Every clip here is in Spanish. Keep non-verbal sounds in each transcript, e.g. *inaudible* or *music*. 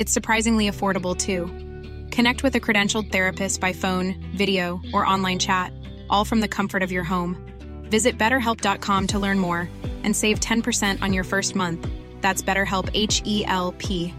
It's surprisingly affordable too. Connect with a credentialed therapist by phone, video, or online chat, all from the comfort of your home. Visit betterhelp.com to learn more and save 10% on your first month. That's BetterHelp H E L P.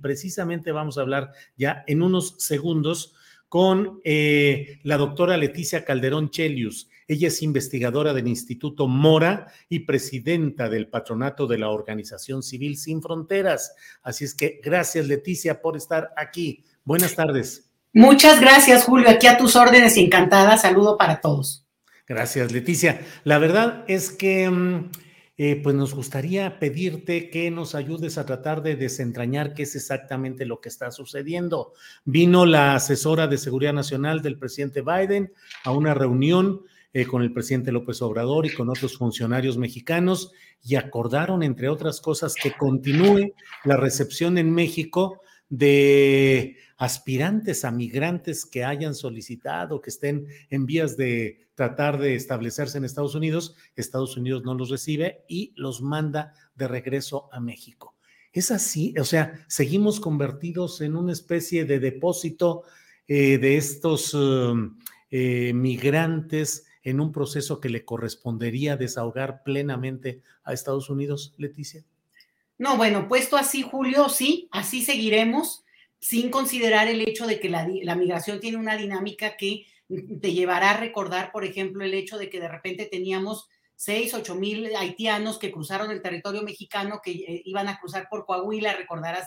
Precisamente vamos a hablar ya en unos segundos con eh, la doctora Leticia Calderón Chelius. Ella es investigadora del Instituto Mora y presidenta del patronato de la Organización Civil Sin Fronteras. Así es que gracias, Leticia, por estar aquí. Buenas tardes. Muchas gracias, Julio. Aquí a tus órdenes encantada. Saludo para todos. Gracias, Leticia. La verdad es que mm, eh, pues nos gustaría pedirte que nos ayudes a tratar de desentrañar qué es exactamente lo que está sucediendo. Vino la asesora de Seguridad Nacional del presidente Biden a una reunión eh, con el presidente López Obrador y con otros funcionarios mexicanos y acordaron, entre otras cosas, que continúe la recepción en México de aspirantes a migrantes que hayan solicitado, que estén en vías de tratar de establecerse en Estados Unidos. Estados Unidos no los recibe y los manda de regreso a México. Es así, o sea, seguimos convertidos en una especie de depósito eh, de estos eh, migrantes en un proceso que le correspondería desahogar plenamente a Estados Unidos, Leticia? No, bueno, puesto así, Julio, sí, así seguiremos, sin considerar el hecho de que la, migración tiene una dinámica que te llevará a recordar, por ejemplo, el hecho de que de repente teníamos seis, ocho mil haitianos que cruzaron el territorio mexicano, que eh, iban a cruzar por Coahuila, recordarás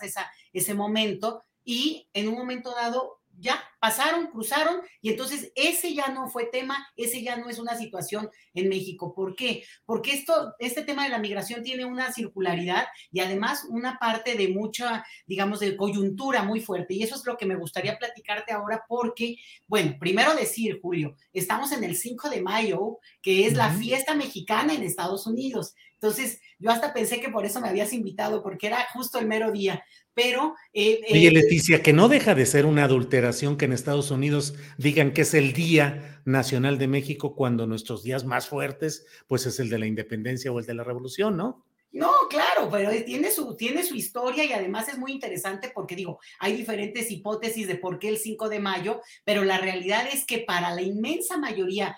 ese momento, y en un momento dado ya pasaron, cruzaron, y entonces ese ya no fue tema, ese ya no es una situación en México. ¿Por qué? Porque esto, este tema de la migración tiene una circularidad y además una parte de mucha, digamos, de coyuntura muy fuerte. Y eso es lo que me gustaría platicarte ahora, porque, bueno, primero decir, Julio, estamos en el 5 de mayo, que es la fiesta mexicana en Estados Unidos. Entonces, yo hasta pensé que por eso me habías invitado, porque era justo el mero día pero... Eh, Oye, eh, Leticia, que no deja de ser una adulteración que Estados Unidos digan que es el Día Nacional de México cuando nuestros días más fuertes, pues es el de la independencia o el de la revolución, ¿no? No, claro, pero tiene su, tiene su historia y además es muy interesante porque digo, hay diferentes hipótesis de por qué el 5 de mayo, pero la realidad es que para la inmensa mayoría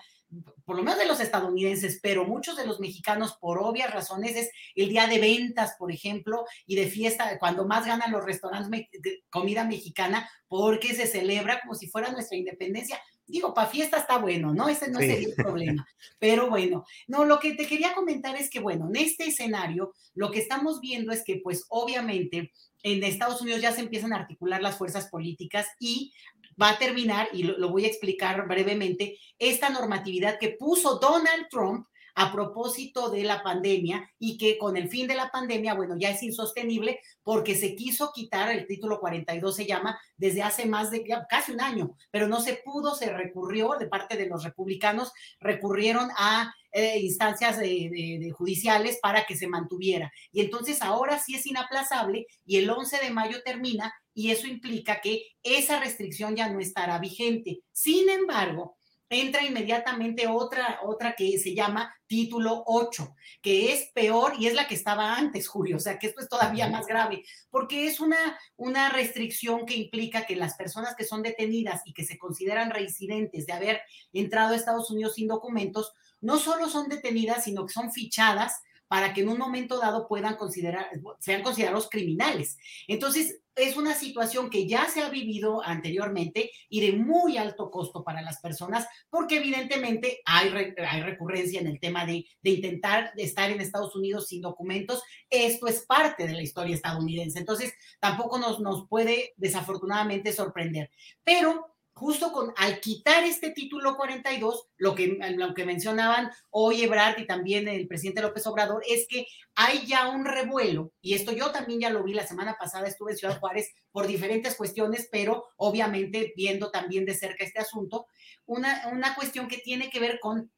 por lo menos de los estadounidenses, pero muchos de los mexicanos, por obvias razones, es el día de ventas, por ejemplo, y de fiesta, cuando más ganan los restaurantes de comida mexicana, porque se celebra como si fuera nuestra independencia. Digo, para fiesta está bueno, ¿no? Ese no sería el problema. Pero bueno, no, lo que te quería comentar es que, bueno, en este escenario, lo que estamos viendo es que, pues, obviamente, en Estados Unidos ya se empiezan a articular las fuerzas políticas y va a terminar, y lo, voy a explicar brevemente, esta normatividad que puso Donald Trump a propósito de la pandemia y que con el fin de la pandemia, bueno, ya es insostenible porque se quiso quitar, el título 42 se llama, desde hace más de casi un año, pero no se pudo, se recurrió de parte de los republicanos, recurrieron a eh, instancias de, judiciales para que se mantuviera. Y entonces ahora sí es inaplazable y el 11 de mayo termina y eso implica que esa restricción ya no estará vigente. Sin embargo, entra inmediatamente otra, otra que se llama título 8, que es peor y es la que estaba antes, Julio, o sea que esto es todavía más grave, porque es una, una restricción que implica que las personas que son detenidas y que se consideran reincidentes de haber entrado a Estados Unidos sin documentos, no solo son detenidas, sino que son fichadas para que en un momento dado puedan considerar, sean considerados criminales. Entonces, es una situación que ya se ha vivido anteriormente y de muy alto costo para las personas, porque evidentemente hay, recurrencia en el tema de, de, intentar estar en Estados Unidos sin documentos. Esto es parte de la historia estadounidense, entonces tampoco nos, nos puede desafortunadamente sorprender. Pero justo con al quitar este título 42, lo que, lo que mencionaban hoy Ebrard y también el presidente López Obrador, es que hay ya un revuelo, y esto yo también ya lo vi la semana pasada, estuve en Ciudad Juárez por diferentes cuestiones, pero obviamente viendo también de cerca este asunto, una, una cuestión que tiene que ver con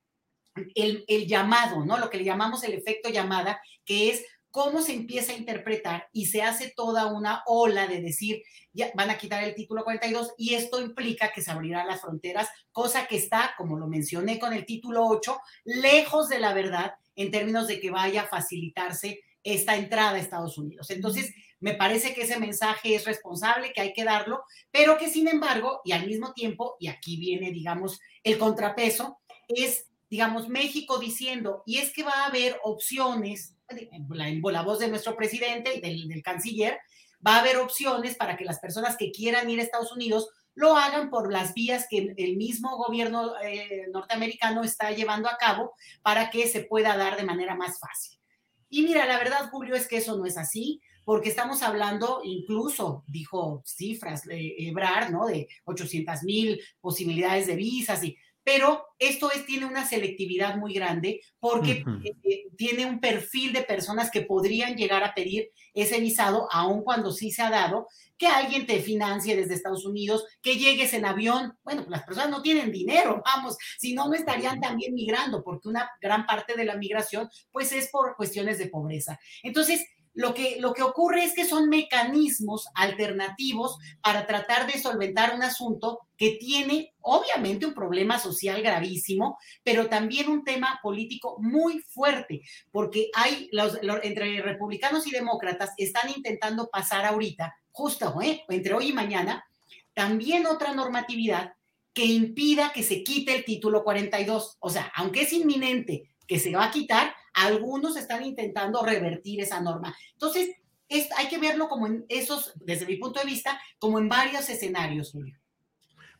el, el llamado, ¿no? Lo que le llamamos el efecto llamada, que es cómo se empieza a interpretar y se hace toda una ola de decir, ya van a quitar el título 42 y esto implica que se abrirán las fronteras, cosa que está, como lo mencioné con el título 8, lejos de la verdad en términos de que vaya a facilitarse esta entrada a Estados Unidos. Entonces, me parece que ese mensaje es responsable, que hay que darlo, pero que sin embargo, y al mismo tiempo, y aquí viene, digamos, el contrapeso, es, digamos, México diciendo, y es que va a haber opciones la, voz de nuestro presidente y del, canciller, va a haber opciones para que las personas que quieran ir a Estados Unidos lo hagan por las vías que el mismo gobierno eh, norteamericano está llevando a cabo para que se pueda dar de manera más fácil. Y mira, la verdad, Julio, es que eso no es así, porque estamos hablando, incluso dijo cifras, de Ebrard, ¿no? De 800 mil posibilidades de visas y pero esto es, tiene una selectividad muy grande porque eh, tiene un perfil de personas que podrían llegar a pedir ese visado, aun cuando sí se ha dado, que alguien te financie desde Estados Unidos, que llegues en avión. Bueno, las personas no tienen dinero, *laughs* vamos, si no, no estarían también migrando, porque una gran parte de la migración, pues es por cuestiones de pobreza. Entonces, lo que, lo que ocurre es que son mecanismos alternativos para tratar de solventar un asunto que tiene obviamente un problema social gravísimo, pero también un tema político muy fuerte, porque hay los, entre republicanos y demócratas están intentando pasar ahorita, justo ¿eh? entre hoy y mañana, también otra normatividad que impida que se quite el título 42. O sea, aunque es inminente que se va a quitar, algunos están intentando revertir esa norma. Entonces, hay que verlo como en esos, desde mi punto de vista, como en varios escenarios, Julio.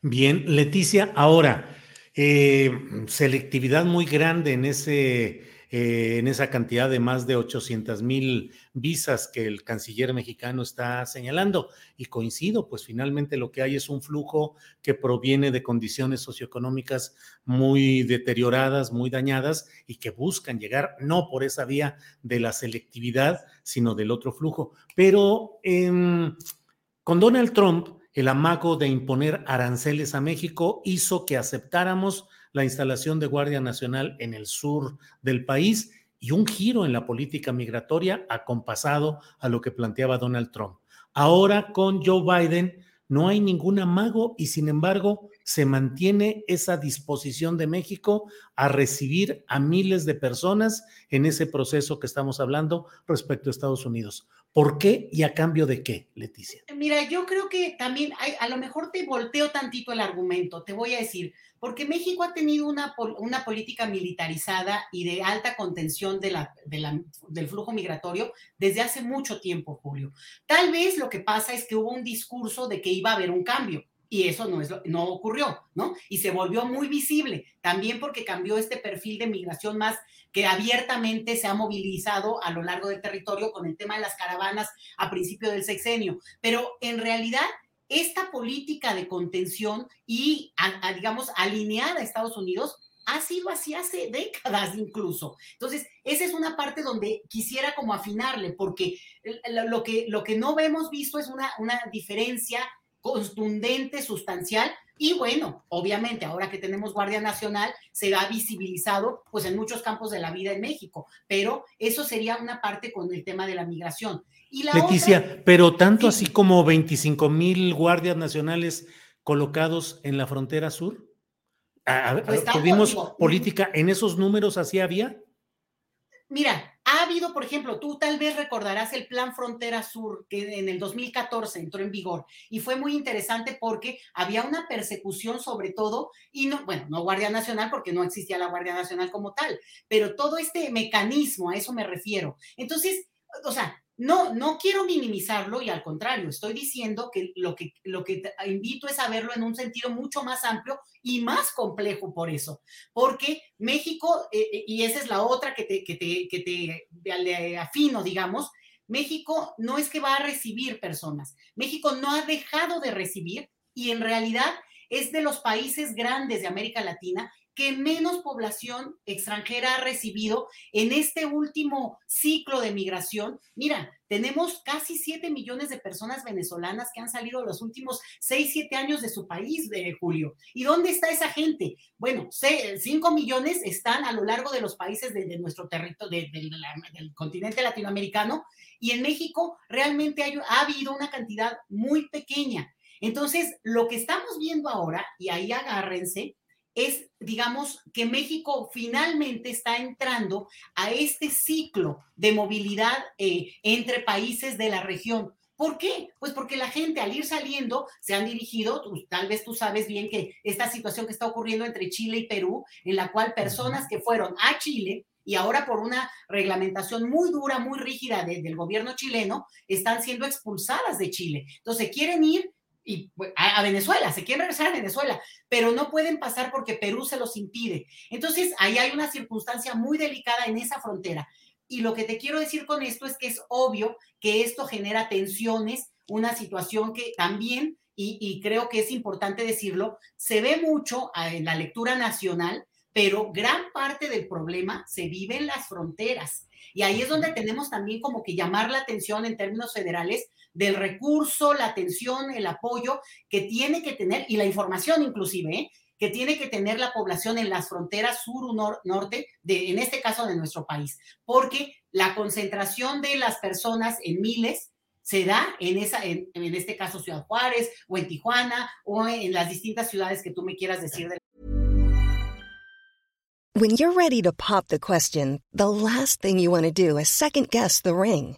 Bien, Leticia, ahora, eh, selectividad muy grande en ese eh, en esa cantidad de más de 800 mil visas que el canciller mexicano está señalando. Y coincido, pues finalmente lo que hay es un flujo que proviene de condiciones socioeconómicas muy deterioradas, muy dañadas y que buscan llegar no por esa vía de la selectividad, sino del otro flujo. Pero em, con Donald Trump, el amago de imponer aranceles a México hizo que aceptáramos la instalación de Guardia Nacional en el sur del país y un giro en la política migratoria acompasado a lo que planteaba Donald Trump. Ahora con Joe Biden no hay ningún amago y sin embargo se mantiene esa disposición de México a recibir a miles de personas en ese proceso que estamos hablando respecto a Estados Unidos. ¿Por qué y a cambio de qué, Leticia? Mira, yo creo que también hay, a lo mejor te volteo tantito el argumento, te voy a decir, porque México ha tenido una, una política militarizada y de alta contención de la, del flujo migratorio desde hace mucho tiempo, Julio. Tal vez lo que pasa es que hubo un discurso de que iba a haber un cambio y eso no, es, no ocurrió, ¿no? Y se volvió muy visible, también porque cambió este perfil de migración más que abiertamente se ha movilizado a lo largo del territorio con el tema de las caravanas a principio del sexenio. Pero en realidad esta política de contención y, digamos, alineada a Estados Unidos ha sido así hace décadas incluso. Entonces, esa es una parte donde quisiera como afinarle, porque lo que, lo que no hemos visto es una, una diferencia contundente, sustancial, y bueno, obviamente ahora que tenemos Guardia Nacional, se ha visibilizado pues en muchos campos de la vida en México, pero eso sería una parte con el tema de la migración. Leticia, pero tanto así como 25 mil guardias nacionales colocados en la frontera sur. ¿Tuvimos política en esos números así había? Mira, ha habido, por ejemplo, tú tal vez recordarás el Plan Frontera Sur que en el 2014 entró en vigor y fue muy interesante porque había una persecución sobre todo, y no, bueno, no Guardia Nacional porque no existía la Guardia Nacional como tal, pero todo este mecanismo, a eso me refiero. Entonces, o sea, no, no quiero minimizarlo y al contrario, estoy diciendo que lo que, lo que invito es a verlo en un sentido mucho más amplio y más complejo por eso, porque México, eh, eh, y esa es la otra que te, que te, que te afino, digamos, México no es que va a recibir personas, México no ha dejado de recibir y en realidad es de los países grandes de América Latina que menos población extranjera ha recibido en este último ciclo de migración. Mira, tenemos casi 7 millones de personas venezolanas que han salido los últimos 6, 7 años de su país, de Julio. ¿Y dónde está esa gente? Bueno, 5 millones están a lo largo de los países de, nuestro territorio, del continente latinoamericano, y en México realmente ha habido una cantidad muy pequeña. Entonces, lo que estamos viendo ahora, y ahí agárrense, es, digamos, que México finalmente está entrando a este ciclo de movilidad eh, entre países de la región. ¿Por qué? Pues porque la gente al ir saliendo se han dirigido, tal vez tú sabes bien que esta situación que está ocurriendo entre Chile y Perú, en la cual personas que fueron a Chile y ahora por una reglamentación muy dura, muy rígida del gobierno chileno, están siendo expulsadas de Chile. Entonces quieren ir y a, Venezuela, se quieren regresar a Venezuela, pero no pueden pasar porque Perú se los impide. Entonces, ahí hay una circunstancia muy delicada en esa frontera. Y lo que te quiero decir con esto es que es obvio que esto genera tensiones, una situación que también, y, y creo que es importante decirlo, se ve mucho ah, en la lectura nacional, pero gran parte del problema se vive en las fronteras. Y ahí es donde tenemos también como que llamar la atención en términos federales del recurso, la atención, el apoyo que tiene que tener, y la información inclusive, ¿eh? que tiene que tener la población en las fronteras sur o norte, de, en este caso de nuestro país, porque la concentración de las personas en miles se da en, esa, en, en este caso Ciudad Juárez o en Tijuana o en las distintas ciudades que tú me quieras decir. De... When you're ready to pop the question, the last thing you want to do is second guess the ring.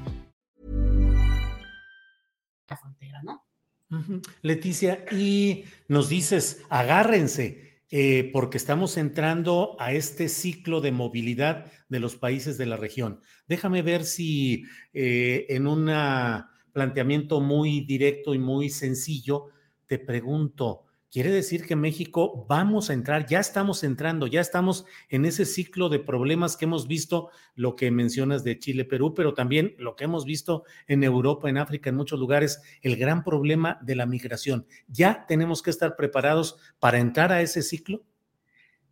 Leticia, y nos dices, agárrense, eh, porque estamos entrando a este ciclo de movilidad de los países de la región. Déjame ver si eh, en un planteamiento muy directo y muy sencillo te pregunto, Quiere decir que México vamos a entrar, ya estamos entrando, ya estamos en ese ciclo de problemas que hemos visto, lo que mencionas de Chile, Perú, pero también lo que hemos visto en Europa, en África, en muchos lugares, el gran problema de la migración. ¿Ya tenemos que estar preparados para entrar a ese ciclo?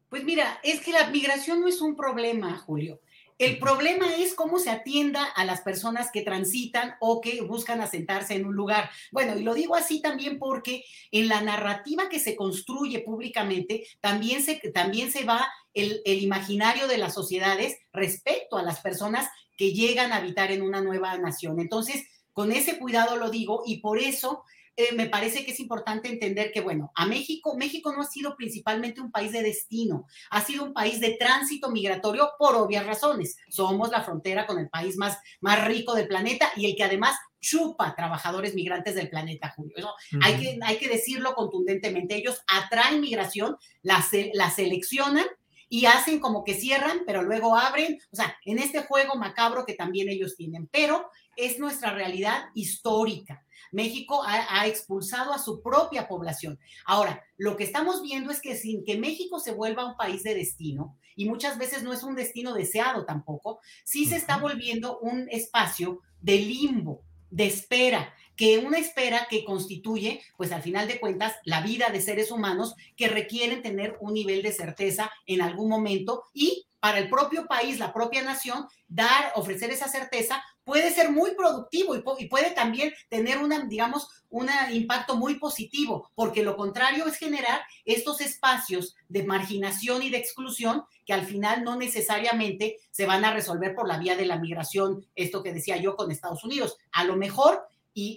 Pues mira, es que la migración no es un problema, Julio. El problema es cómo se atienda a las personas que transitan o que buscan asentarse en un lugar. Bueno, y lo digo así también porque en la narrativa que se construye públicamente también se, también se va el, el imaginario de las sociedades respecto a las personas que llegan a habitar en una nueva nación. Entonces, con ese cuidado lo digo y por eso eh, me parece que es importante entender que, bueno, a México, México no ha sido principalmente un país de destino, ha sido un país de tránsito migratorio por obvias razones. Somos la frontera con el país más, más rico del planeta y el que además chupa trabajadores migrantes del planeta, Julio. hay, que, hay que decirlo contundentemente. Ellos atraen migración, la, la seleccionan y hacen como que cierran, pero luego abren, o sea, en este juego macabro que también ellos tienen, pero es nuestra realidad histórica. México ha, expulsado a su propia población. Ahora, lo que estamos viendo es que sin que México se vuelva un país de destino, y muchas veces no es un destino deseado tampoco, sí se está volviendo un espacio de limbo, de espera, que una espera que constituye, pues al final de cuentas, la vida de seres humanos que requieren tener un nivel de certeza en algún momento y para el propio país, la propia nación, dar, ofrecer esa certeza puede ser muy productivo y, puede también tener una, digamos, un impacto muy positivo, porque lo contrario es generar estos espacios de marginación y de exclusión que al final no necesariamente se van a resolver por la vía de la migración, esto que decía yo con Estados Unidos. A lo mejor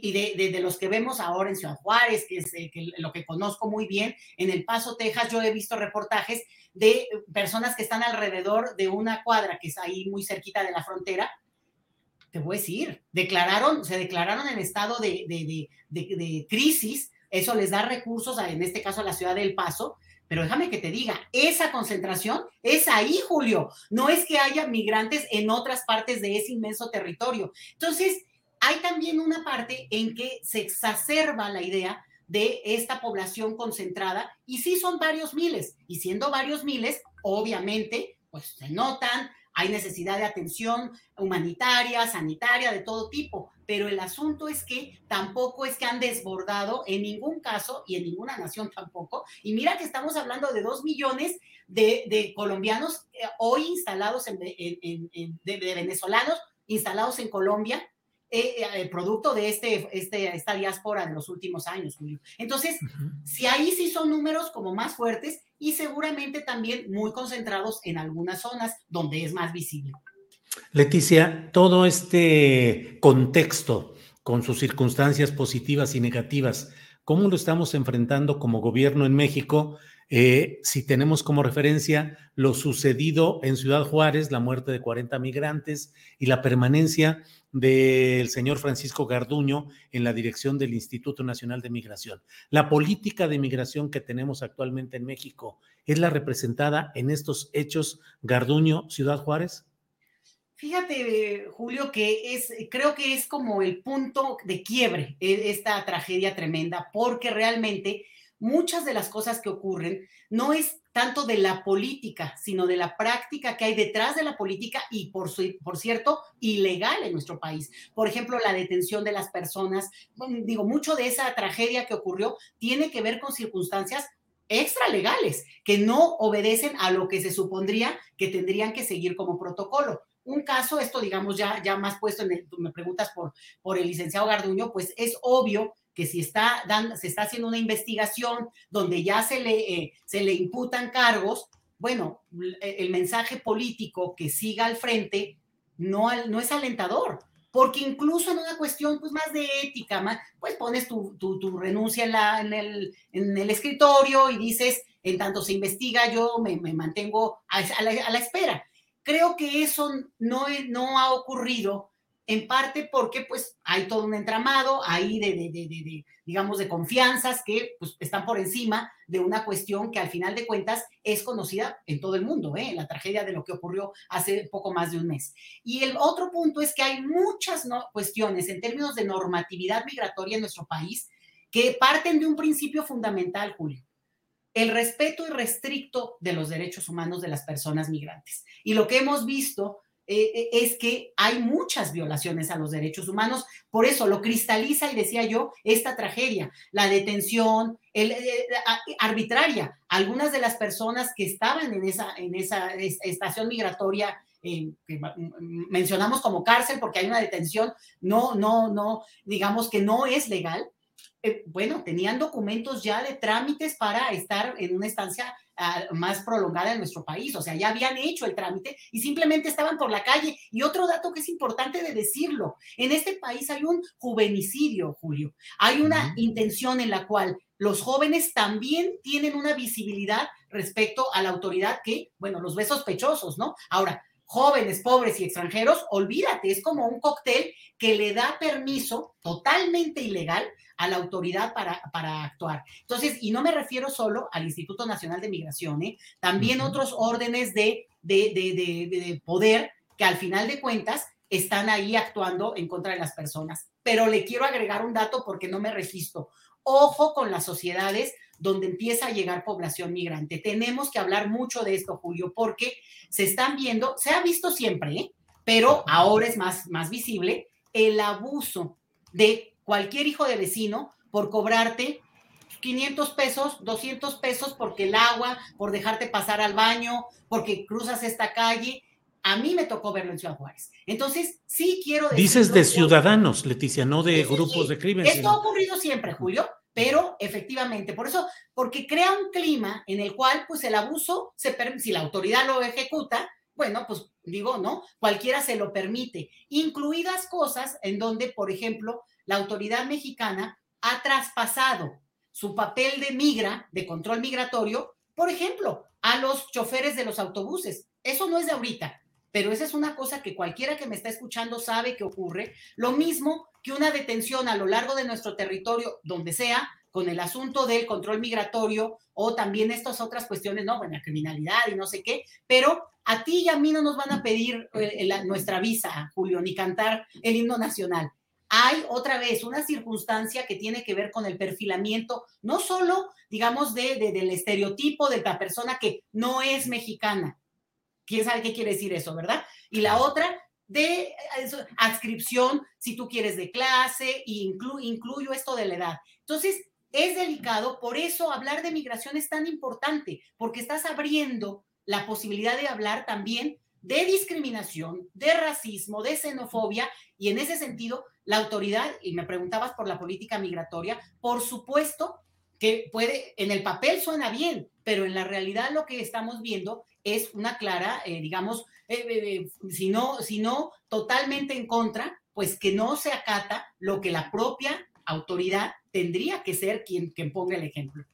y, de, los que vemos ahora en Ciudad Juárez, que es eh, lo que conozco muy bien, en El Paso, Texas, yo he visto reportajes de personas que están alrededor de una cuadra que es ahí muy cerquita de la frontera. Te voy a decir, declararon, se declararon en estado de, de crisis, eso les da recursos, en este caso a la ciudad del Paso, pero déjame que te diga, esa concentración es ahí, Julio. No es que haya migrantes en otras partes de ese inmenso territorio. Entonces, hay también una parte en que se exacerba la idea de esta población concentrada y sí son varios miles y siendo varios miles, obviamente, pues se notan, hay necesidad de atención humanitaria, sanitaria, de todo tipo, pero el asunto es que tampoco es que han desbordado en ningún caso y en ninguna nación tampoco. Y mira que estamos hablando de dos millones de, colombianos eh, hoy instalados en, de venezolanos instalados en Colombia eh, eh, producto de este, este, esta diáspora de los últimos años, Julio. Entonces, si ahí sí son números como más fuertes y seguramente también muy concentrados en algunas zonas donde es más visible. Leticia, todo este contexto con sus circunstancias positivas y negativas, ¿cómo lo estamos enfrentando como gobierno en México? Eh, si tenemos como referencia lo sucedido en Ciudad Juárez, la muerte de 40 migrantes y la permanencia del señor Francisco Garduño en la dirección del Instituto Nacional de Migración. La política de migración que tenemos actualmente en México es la representada en estos hechos Garduño, Ciudad Juárez. Fíjate, Julio, que es, creo que es como el punto de quiebre e, esta tragedia tremenda, porque realmente muchas de las cosas que ocurren no es tanto de la política, sino de la práctica que hay detrás de la política y, por, por cierto, ilegal en nuestro país. Por ejemplo, la detención de las personas. Digo, mucho de esa tragedia que ocurrió tiene que ver con circunstancias extralegales que no obedecen a lo que se supondría que tendrían que seguir como protocolo. Un caso, esto digamos ya, ya más puesto en el, tú me preguntas por, por el licenciado Garduño, pues es obvio que si está se está haciendo una investigación donde ya se le, eh, se le imputan cargos, bueno, el mensaje político que siga al frente no, no es alentador, porque incluso en una cuestión pues, más de ética, pues pones tu, tu, renuncia en, la, en, el, en, el, escritorio y dices, en tanto se investiga, yo me, mantengo a, a, la, a, la, espera. Creo que eso no, no ha ocurrido en parte porque pues hay todo un entramado ahí de, digamos, de confianzas que pues, están por encima de una cuestión que al final de cuentas es conocida en todo el mundo, ¿eh? la tragedia de lo que ocurrió hace poco más de un mes. Y el otro punto es que hay muchas cuestiones en términos de normatividad migratoria en nuestro país que parten de un principio fundamental, Julio, el respeto irrestricto de los derechos humanos de las personas migrantes. Y lo que hemos visto eh, eh, es que hay muchas violaciones a los derechos humanos. Por eso lo cristaliza y decía yo esta tragedia, la detención el, eh, arbitraria. Algunas de las personas que estaban en esa, en esa estación migratoria que mencionamos como cárcel porque hay una detención, no, no, no, digamos que no es legal. bueno, tenían documentos ya de trámites para estar en una estancia más prolongada en nuestro país. O sea, ya habían hecho el trámite y simplemente estaban por la calle. Y otro dato que es importante de decirlo, en este país hay un juvenicidio, Julio. Hay una intención en la cual los jóvenes también tienen una visibilidad respecto a la autoridad que, bueno, los ve sospechosos, ¿no? Ahora, jóvenes, pobres y extranjeros, olvídate, es como un cóctel que le da permiso totalmente ilegal a la autoridad para, para actuar. Entonces, y no me refiero solo al Instituto Nacional de Migración, ¿eh? también otros órdenes de, de, de, de poder que al final de cuentas están ahí actuando en contra de las personas. Pero le quiero agregar un dato porque no me resisto. Ojo con las sociedades donde empieza a llegar población migrante. Tenemos que hablar mucho de esto, Julio, porque se están viendo, se ha visto siempre, ¿eh? pero ahora es más, más visible el abuso de cualquier hijo de vecino por cobrarte 500 pesos, 200 pesos porque el agua, por dejarte pasar al baño, porque cruzas esta calle. A mí me tocó verlo en Ciudad Juárez. Entonces, sí quiero decir. Dices de ciudadanos, Leticia, no de grupos de crimen. Esto ha ocurrido siempre, Julio, pero efectivamente, por eso, porque crea un clima en el cual, pues el abuso, se si la autoridad lo ejecuta, bueno, pues digo, ¿no? Cualquiera se lo permite, incluidas cosas en donde, por ejemplo, la autoridad mexicana ha traspasado su papel de migra, de control migratorio, por ejemplo, a los choferes de los autobuses. Eso no es de ahorita pero esa es una cosa que cualquiera que me está escuchando sabe que ocurre. Lo mismo que una detención a lo largo de nuestro territorio, donde sea, con el asunto del control migratorio o también estas otras cuestiones, ¿no? Bueno, la criminalidad y no sé qué, pero a ti y a mí no nos van a pedir eh, nuestra visa, Julio, ni cantar el himno nacional. Hay otra vez una circunstancia que tiene que ver con el perfilamiento, no solo, digamos, de, del estereotipo de la persona que no es mexicana, quién sabe qué quiere decir eso, ¿verdad? Y la otra de adscripción, si tú quieres, de clase, e incluyo esto de la edad. Entonces, es delicado, por eso hablar de migración es tan importante, porque estás abriendo la posibilidad de hablar también de discriminación, de racismo, de xenofobia, y en ese sentido, la autoridad, y me preguntabas por la política migratoria, por supuesto que puede, en el papel suena bien, pero en la realidad lo que estamos viendo es una clara, eh, digamos, eh, eh, si, no, si no totalmente en contra, pues que no se acata lo que la propia autoridad tendría que ser quien, quien ponga el ejemplo.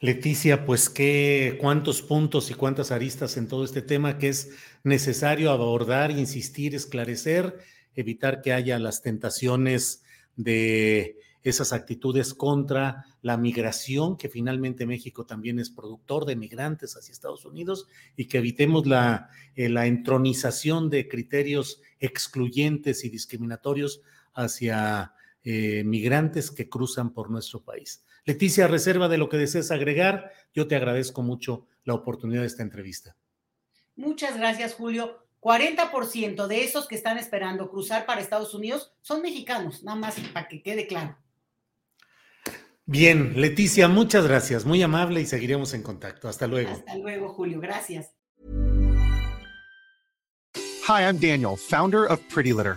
Leticia, pues qué cuántos puntos y cuántas aristas en todo este tema que es necesario abordar, insistir, esclarecer, evitar que haya las tentaciones de esas actitudes contra la migración, que finalmente México también es productor de migrantes hacia Estados Unidos, y que evitemos la, eh, la entronización de criterios excluyentes y discriminatorios hacia eh, migrantes que cruzan por nuestro país. Leticia, reserva de lo que desees agregar, yo te agradezco mucho la oportunidad de esta entrevista. Muchas gracias, Julio. 40% de esos que están esperando cruzar para Estados Unidos son mexicanos, nada más para que quede claro. Bien, Leticia, muchas gracias, muy amable y seguiremos en contacto. Hasta luego. Hasta luego, Julio, gracias. Hi, I'm Daniel, founder of Pretty Litter.